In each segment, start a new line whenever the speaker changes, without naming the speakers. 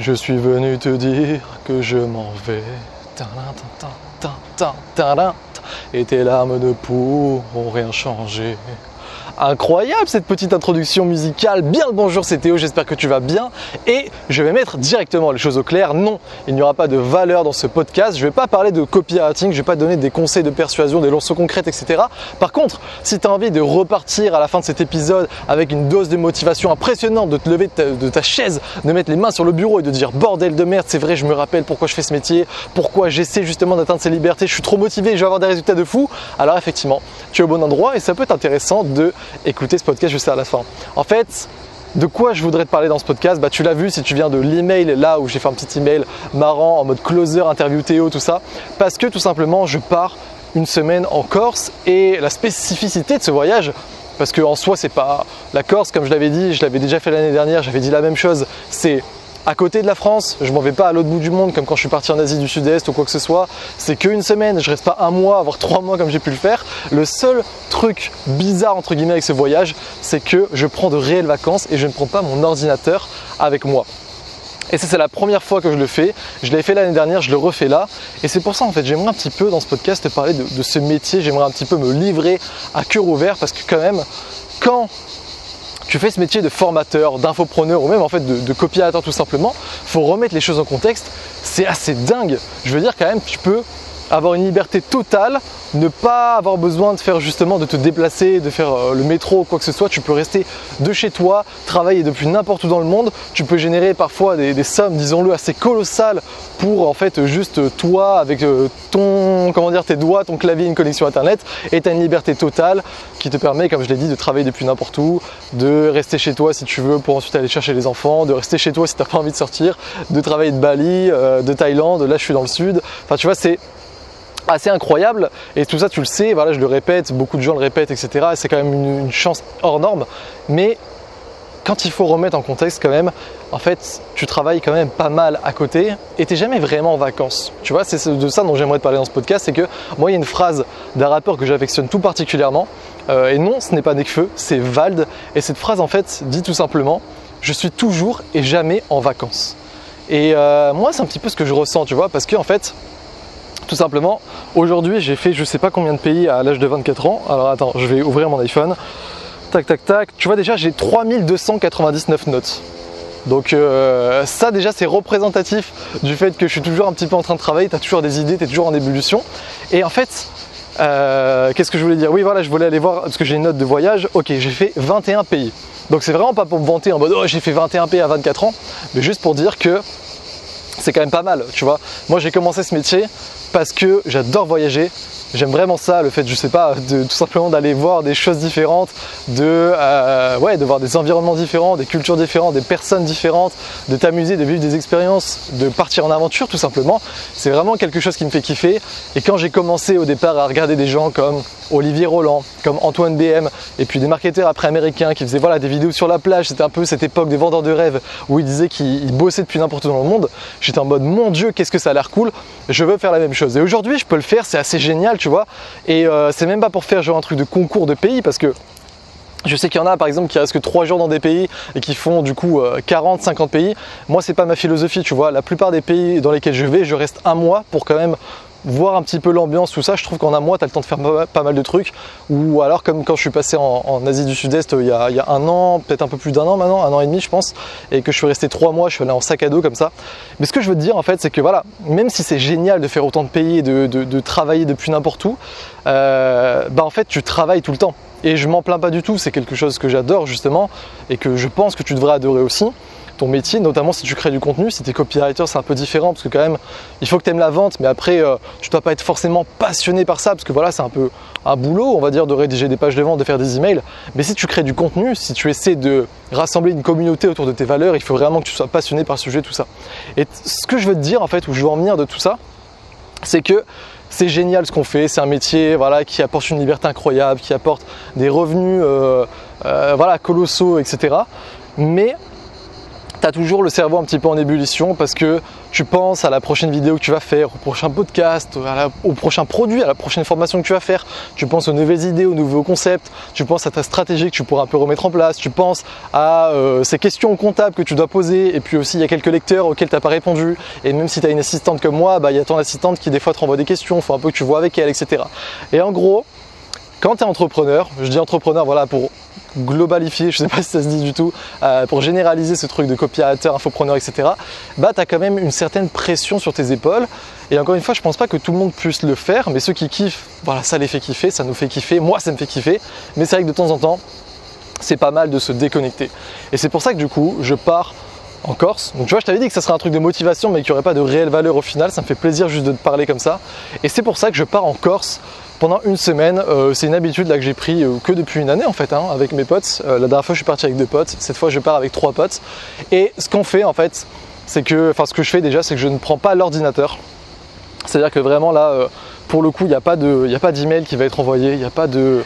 Je suis venu te dire que je m'en vais. Et tes larmes ne pourront rien changer incroyable cette petite introduction musicale. Bien le bonjour, c'est Théo, j'espère que tu vas bien. Et je vais mettre directement les choses au clair. Non, il n'y aura pas de valeur dans ce podcast. Je ne vais pas parler de copywriting, je ne vais pas donner des conseils de persuasion, des leçons concrètes, etc. Par contre, si tu as envie de repartir à la fin de cet épisode avec une dose de motivation impressionnante, de te lever de ta, chaise, de mettre les mains sur le bureau et de dire bordel de merde, c'est vrai, je me rappelle pourquoi je fais ce métier, pourquoi j'essaie justement d'atteindre ces libertés, je suis trop motivé, je vais avoir des résultats de fou, alors effectivement, tu es au bon endroit et ça peut être intéressant de écouter ce podcast juste à la fin. En fait, de quoi je voudrais te parler dans ce podcast bah, Tu l'as vu si tu viens de l'email là où j'ai fait un petit email marrant en mode closer, interview Théo, tout ça. Parce que tout simplement, je pars une semaine en Corse et la spécificité de ce voyage, parce qu'en soi, c'est pas la Corse, comme je l'avais dit, je l'avais déjà fait l'année dernière, j'avais dit la même chose, c'est à côté de la France, je m'en vais pas à l'autre bout du monde comme quand je suis parti en Asie du Sud-Est ou quoi que ce soit. C'est qu'une semaine, je reste pas un mois, voire trois mois comme j'ai pu le faire. Le seul truc bizarre entre guillemets avec ce voyage, c'est que je prends de réelles vacances et je ne prends pas mon ordinateur avec moi. Et ça, c'est la première fois que je le fais. Je l'ai fait l'année dernière, je le refais là. Et c'est pour ça, en fait, j'aimerais un petit peu dans ce podcast parler de ce métier. J'aimerais un petit peu me livrer à cœur ouvert parce que, quand même, quand tu fais ce métier de formateur, d'infopreneur ou même en fait de, de copywriter tout simplement, faut remettre les choses en contexte. C'est assez dingue. Je veux dire quand même, tu peux avoir une liberté totale, ne pas avoir besoin de faire justement de te déplacer, de faire euh, le métro ou quoi que ce soit. Tu peux rester de chez toi, travailler depuis n'importe où dans le monde. Tu peux générer parfois des, sommes, disons-le, assez colossales pour en fait juste toi avec euh, ton, comment dire, tes doigts, ton clavier, une connexion internet. Et tu as une liberté totale qui te permet, comme je l'ai dit, de travailler depuis n'importe où, de rester chez toi si tu veux pour ensuite aller chercher les enfants, de rester chez toi si tu n'as pas envie de sortir, de travailler de Bali, euh, de Thaïlande. Là, je suis dans le sud. Enfin, tu vois, c'est assez incroyable et tout ça tu le sais, voilà je le répète, beaucoup de gens le répètent, etc. C'est quand même une, chance hors norme, mais quand il faut remettre en contexte quand même, en fait tu travailles quand même pas mal à côté et t'es jamais vraiment en vacances. Tu vois, c'est de ça dont j'aimerais te parler dans ce podcast, c'est que moi il y a une phrase d'un rappeur que j'affectionne tout particulièrement, euh, et non ce n'est pas Nekfeu, c'est Vald, et cette phrase en fait dit tout simplement je suis toujours et jamais en vacances. Et euh, moi c'est un petit peu ce que je ressens, tu vois, parce que en fait tout simplement, aujourd'hui j'ai fait je sais pas combien de pays à l'âge de 24 ans. Alors attends, je vais ouvrir mon iPhone. Tac tac tac. Tu vois déjà j'ai 3299 notes. Donc euh, ça déjà c'est représentatif du fait que je suis toujours un petit peu en train de travailler, tu as toujours des idées, tu es toujours en ébullition. Et en fait, euh, qu'est-ce que je voulais dire? Oui voilà, je voulais aller voir, parce que j'ai une note de voyage, ok j'ai fait 21 pays. Donc c'est vraiment pas pour me vanter en mode oh j'ai fait 21 pays à 24 ans, mais juste pour dire que c'est quand même pas mal, tu vois. Moi j'ai commencé ce métier parce que j'adore voyager. J'aime vraiment ça, le fait, je sais pas, de tout simplement d'aller voir des choses différentes, de, euh, de voir des environnements différents, des cultures différentes, des personnes différentes, de t'amuser, de vivre des expériences, de partir en aventure tout simplement. C'est vraiment quelque chose qui me fait kiffer. Et quand j'ai commencé au départ à regarder des gens comme Olivier Roland, comme Antoine BM, et puis des marketeurs après américains qui faisaient voilà, des vidéos sur la plage, c'était un peu cette époque des vendeurs de rêves où ils disaient qu'ils bossaient depuis n'importe où dans le monde, j'étais en mode mon dieu, qu'est-ce que ça a l'air cool, je veux faire la même chose. Et aujourd'hui, je peux le faire, c'est assez génial tu vois. Et euh, c'est même pas pour faire genre un truc de concours de pays parce que je sais qu'il y en a par exemple qui restent que 3 jours dans des pays et qui font du coup 40, euh, 50 pays. Moi c'est pas ma philosophie, tu vois. La plupart des pays dans lesquels je vais, je reste un mois pour quand même voir un petit peu l'ambiance, tout ça, je trouve qu'en un mois, tu as le temps de faire pas mal de trucs. Ou alors, comme quand je suis passé en, Asie du Sud-Est euh, il, y a un an, peut-être un peu plus d'un an maintenant, un an et demi, je pense, et que je suis resté trois mois, je suis allé en sac à dos comme ça. Mais ce que je veux dire, en fait, c'est que voilà, même si c'est génial de faire autant de pays et de, travailler depuis n'importe où, euh, bah en fait, tu travailles tout le temps. Et je m'en plains pas du tout, c'est quelque chose que j'adore justement et que je pense que tu devrais adorer aussi ton métier, notamment si tu crées du contenu, si tu es copywriter, c'est un peu différent parce que quand même, il faut que tu aimes la vente, mais après, euh, tu dois pas être forcément passionné par ça parce que voilà, c'est un peu un boulot, on va dire, de rédiger des pages de vente, de faire des emails. Mais si tu crées du contenu, si tu essaies de rassembler une communauté autour de tes valeurs, il faut vraiment que tu sois passionné par le sujet, tout ça. Et ce que je veux te dire, en fait, où je veux en venir de tout ça, c'est que c'est génial ce qu'on fait, c'est un métier voilà, qui apporte une liberté incroyable, qui apporte des revenus euh, euh, voilà, colossaux, etc. Mais tu as toujours le cerveau un petit peu en ébullition parce que tu penses à la prochaine vidéo que tu vas faire, au prochain podcast, au prochain produit, à la prochaine formation que tu vas faire. Tu penses aux nouvelles idées, aux nouveaux concepts. Tu penses à ta stratégie que tu pourras un peu remettre en place. Tu penses à euh, ces questions comptables que tu dois poser. Et puis aussi, il y a quelques lecteurs auxquels tu n'as pas répondu. Et même si tu as une assistante comme moi, bah, il y a ton assistante qui des fois te renvoie des questions. Il faut un peu que tu vois avec elle, etc. Et en gros, quand tu es entrepreneur, je dis entrepreneur voilà pour globalifier, je sais pas si ça se dit du tout, euh, pour généraliser ce truc de copiateur, infopreneur, etc., bah tu quand même une certaine pression sur tes épaules. Et encore une fois, je pense pas que tout le monde puisse le faire, mais ceux qui kiffent, voilà, ça les fait kiffer, ça nous fait kiffer, moi ça me fait kiffer. Mais c'est vrai que de temps en temps, c'est pas mal de se déconnecter. Et c'est pour ça que du coup, je pars en Corse. Donc tu vois, je t'avais dit que ça serait un truc de motivation, mais qui aurait pas de réelle valeur au final. Ça me fait plaisir juste de te parler comme ça. Et c'est pour ça que je pars en Corse pendant une semaine. Euh, c'est une habitude là que j'ai pris euh, que depuis une année en fait, hein, avec mes potes. Euh, la dernière fois, je suis parti avec deux potes. Cette fois, je pars avec trois potes. Et ce qu'on fait en fait, c'est que, enfin, ce que je fais déjà, c'est que je ne prends pas l'ordinateur. C'est-à-dire que vraiment là, pour le coup, il n'y a pas d'email qui va être envoyé, il n'y a pas de,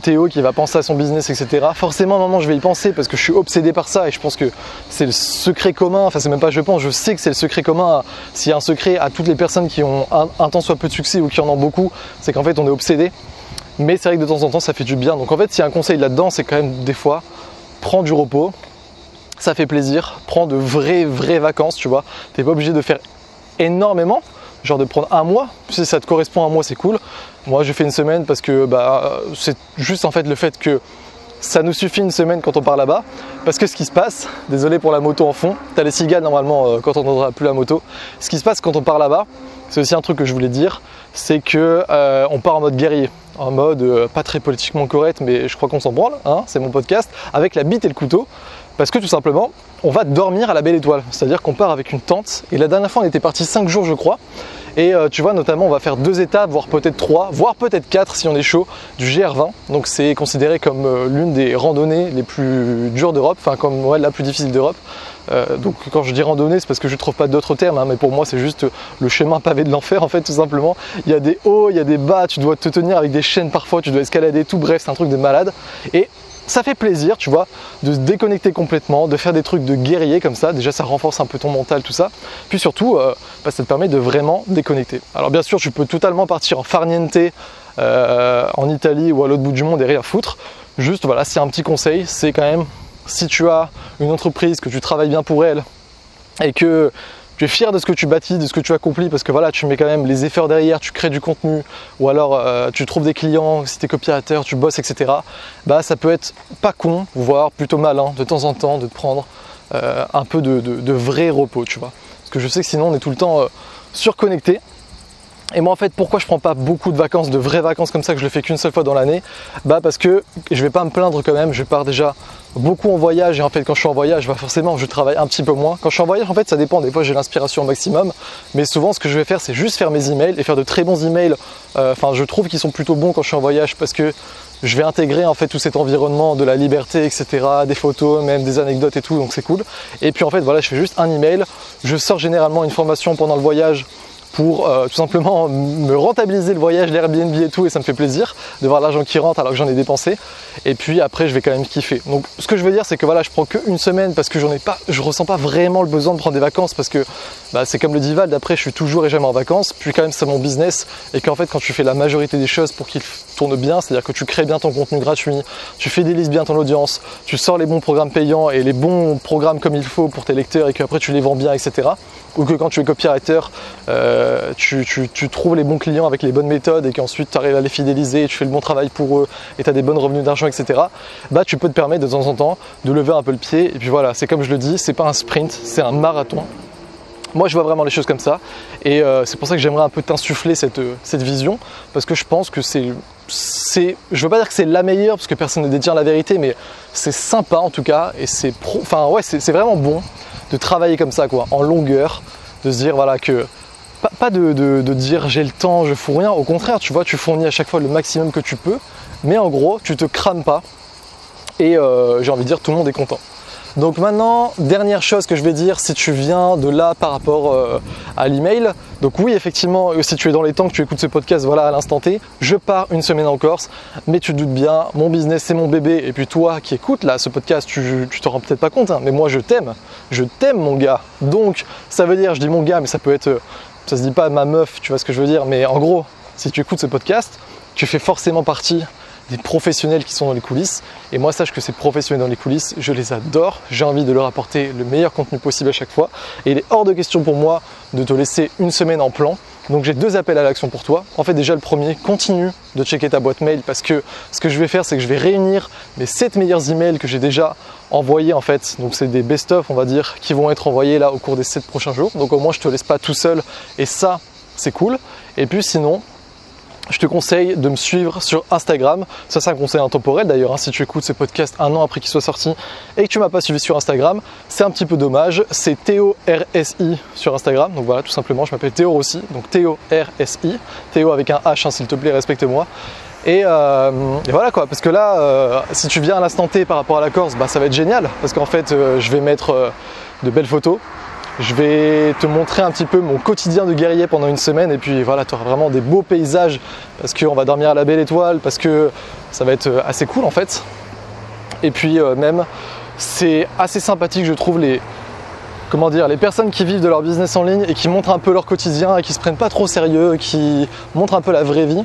Théo qui va penser à son business, etc. Forcément, à un moment, je vais y penser parce que je suis obsédé par ça et je pense que c'est le secret commun. Enfin, c'est même pas je pense, je sais que c'est le secret commun. S'il y a un secret à toutes les personnes qui ont un, un temps soit peu de succès ou qui en ont beaucoup, c'est qu'en fait, on est obsédé. Mais c'est vrai que de temps en temps, ça fait du bien. Donc en fait, s'il y a un conseil là-dedans, c'est quand même des fois, prends du repos, ça fait plaisir, prends de vraies, vraies vacances, tu vois. T'es pas obligé de faire énormément, genre de prendre un mois. Si ça te correspond à un mois, c'est cool. Moi, je fais une semaine parce que bah, c'est juste en fait le fait que ça nous suffit une semaine quand on part là-bas. Parce que ce qui se passe, désolé pour la moto en fond, tu as les cigales normalement euh, quand on n'entendra plus la moto. Ce qui se passe quand on part là-bas, c'est aussi un truc que je voulais dire, c'est que euh, on part en mode guerrier, en mode euh, pas très politiquement correct, mais je crois qu'on s'en branle, hein, c'est mon podcast, avec la bite et le couteau. Parce que tout simplement, on va dormir à la belle étoile. C'est-à-dire qu'on part avec une tente. Et la dernière fois, on était parti 5 jours, je crois. Et euh, tu vois, notamment, on va faire deux étapes, voire peut-être trois, voire peut-être quatre si on est chaud, du GR20. Donc c'est considéré comme euh, l'une des randonnées les plus dures d'Europe, enfin comme la plus difficile d'Europe. Euh, donc quand je dis randonnée, c'est parce que je ne trouve pas d'autres termes, hein, mais pour moi c'est juste le chemin pavé de l'enfer en fait tout simplement. Il y a des hauts, il y a des bas, tu dois te tenir avec des chaînes parfois, tu dois escalader tout, bref c'est un truc de malade. Et ça fait plaisir, tu vois, de se déconnecter complètement, de faire des trucs de guerrier comme ça. Déjà, ça renforce un peu ton mental, tout ça. Puis surtout, euh, bah, ça te permet de vraiment déconnecter. Alors, bien sûr, tu peux totalement partir en farniente euh, en Italie ou à l'autre bout du monde et rien foutre. Juste, voilà, c'est un petit conseil, c'est quand même si tu as une entreprise, que tu travailles bien pour elle et que tu es fier de ce que tu bâtis, de ce que tu accomplis, parce que voilà, tu mets quand même les efforts derrière, tu crées du contenu, ou alors euh, tu trouves des clients, si tu es tu bosses, etc. Bah ça peut être pas con, voire plutôt malin de temps en temps de prendre euh, un peu de, vrai repos, tu vois. Parce que je sais que sinon on est tout le temps euh, surconnecté et moi en fait pourquoi je prends pas beaucoup de vacances, de vraies vacances comme ça que je le fais qu'une seule fois dans l'année? Bah parce que je vais pas me plaindre quand même, je pars déjà beaucoup en voyage et en fait quand je suis en voyage bah forcément je travaille un petit peu moins. Quand je suis en voyage en fait ça dépend, des fois j'ai l'inspiration au maximum mais souvent ce que je vais faire c'est juste faire mes emails et faire de très bons emails. Euh, enfin je trouve qu'ils sont plutôt bons quand je suis en voyage parce que je vais intégrer en fait tout cet environnement de la liberté, etc., des photos, même des anecdotes et tout, donc c'est cool. Et puis en fait voilà, je fais juste un email, je sors généralement une formation pendant le voyage pour euh, tout simplement me rentabiliser le voyage, l'Airbnb et tout, et ça me fait plaisir de voir l'argent qui rentre alors que j'en ai dépensé. Et puis après, je vais quand même kiffer. Donc, ce que je veux dire, c'est que voilà, je prends qu'une semaine parce que j'en ai pas, je ressens pas vraiment le besoin de prendre des vacances parce que bah, c'est comme le dival d'après, je suis toujours et jamais en vacances. Puis quand même, c'est mon business et qu'en fait, quand tu fais la majorité des choses pour qu'il tourne bien, c'est-à-dire que tu crées bien ton contenu gratuit, tu fidélises bien ton audience, tu sors les bons programmes payants et les bons programmes comme il faut pour tes lecteurs et qu'après tu les vends bien, etc. Ou que quand tu es copywriter, euh, tu, trouves les bons clients avec les bonnes méthodes et qu'ensuite tu arrives à les fidéliser, et tu fais le bon travail pour eux et tu as des bonnes revenus d'argent, etc. Bah tu peux te permettre de temps en temps de lever un peu le pied. Et puis voilà, c'est comme je le dis, c'est pas un sprint, c'est un marathon. Moi, je vois vraiment les choses comme ça. Et euh, c'est pour ça que j'aimerais un peu t'insuffler cette, cette vision, parce que je pense que c'est c'est, je veux pas dire que c'est la meilleure parce que personne ne détient la vérité, mais c'est sympa en tout cas et c'est enfin ouais, c'est vraiment bon de travailler comme ça quoi, en longueur, de se dire voilà que pas, de, dire j'ai le temps, je fous rien, au contraire, tu vois, tu fournis à chaque fois le maximum que tu peux, mais en gros, tu te crames pas. Et euh, j'ai envie de dire tout le monde est content. Donc maintenant, dernière chose que je vais dire, si tu viens de là par rapport euh, à l'email, donc oui, effectivement, euh, si tu es dans les temps que tu écoutes ce podcast, voilà, à l'instant T, je pars une semaine en Corse, mais tu te doutes bien, mon business c'est mon bébé, et puis toi qui écoutes là ce podcast, tu, tu te rends peut-être pas compte, hein, mais moi je t'aime, je t'aime mon gars. Donc ça veut dire, je dis mon gars, mais ça peut être, ça se dit pas ma meuf, tu vois ce que je veux dire, mais en gros, si tu écoutes ce podcast, tu fais forcément partie des professionnels qui sont dans les coulisses. Et moi, sache que ces professionnels dans les coulisses, je les adore. J'ai envie de leur apporter le meilleur contenu possible à chaque fois. Et il est hors de question pour moi de te laisser une semaine en plan. Donc j'ai deux appels à l'action pour toi. En fait déjà le premier, continue de checker ta boîte mail parce que ce que je vais faire c'est que je vais réunir mes 7 meilleurs emails que j'ai déjà envoyés en fait. Donc c'est des best-of on va dire qui vont être envoyés là au cours des 7 prochains jours. Donc au moins je te laisse pas tout seul et ça c'est cool. Et puis sinon je te conseille de me suivre sur Instagram. Ça, c'est un conseil intemporel d'ailleurs. Hein, si tu écoutes ce podcast un an après qu'il soit sorti et que tu m'as pas suivi sur Instagram, c'est un petit peu dommage. C'est Théo RSI sur Instagram. Donc voilà, tout simplement, je m'appelle Théo Rossi. Donc Théo RSI. Théo avec un H, hein, s'il te plaît, respecte-moi. Euh, et, voilà quoi, parce que là, euh, si tu viens à l'instant T par rapport à la Corse, bah, ça va être génial. Parce qu'en fait, euh, je vais mettre de belles photos je vais te montrer un petit peu mon quotidien de guerrier pendant une semaine et puis voilà, tu auras vraiment des beaux paysages parce qu'on va dormir à la belle étoile, parce que ça va être euh, assez cool en fait. Et puis euh, même, c'est assez sympathique, je trouve, les, comment dire, les personnes qui vivent de leur business en ligne et qui montrent un peu leur quotidien et qui se prennent pas trop sérieux, qui montrent un peu la vraie vie.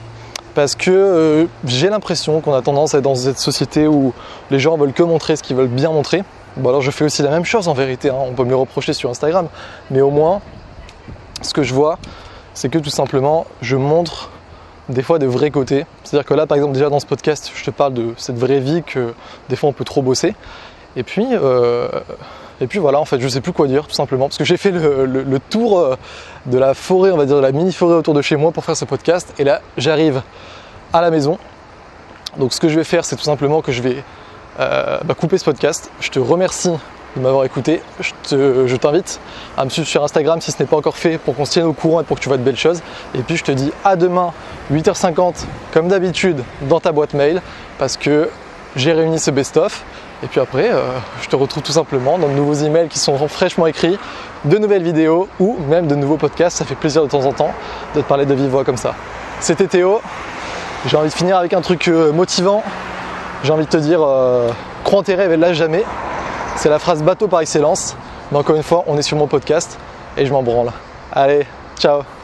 Parce que euh, j'ai l'impression qu'on a tendance à être dans cette société où les gens veulent que montrer ce qu'ils veulent bien montrer. Bon alors je fais aussi la même chose en vérité, hein. on peut me le reprocher sur Instagram, mais au moins ce que je vois, c'est que tout simplement je montre des fois des vrais côtés. C'est-à-dire que là par exemple déjà dans ce podcast, je te parle de cette vraie vie que des fois on peut trop bosser. Et puis, euh, et puis voilà, en fait, je sais plus quoi dire tout simplement, parce que j'ai fait le, tour euh, de la forêt, on va dire de la mini-forêt autour de chez moi pour faire ce podcast, et là j'arrive à la maison. Donc ce que je vais faire, c'est tout simplement que je vais euh, bah, couper ce podcast. Je te remercie de m'avoir écouté. Je t'invite à me suivre sur Instagram si ce n'est pas encore fait pour qu'on se tienne au courant et pour que tu vois de belles choses. Et puis je te dis à demain, 8h50, comme d'habitude, dans ta boîte mail, parce que j'ai réuni ce best-of. Et puis après, euh, je te retrouve tout simplement dans de nouveaux emails qui sont fraîchement écrits, de nouvelles vidéos ou même de nouveaux podcasts. Ça fait plaisir de temps en temps de te parler de vive voix comme ça. C'était Théo. J'ai envie de finir avec un truc euh, motivant j'ai envie de te dire, euh, crois en tes rêves et lâche jamais. C'est la phrase bateau par excellence. Mais encore une fois, on est sur mon podcast et je m'en branle. Allez, ciao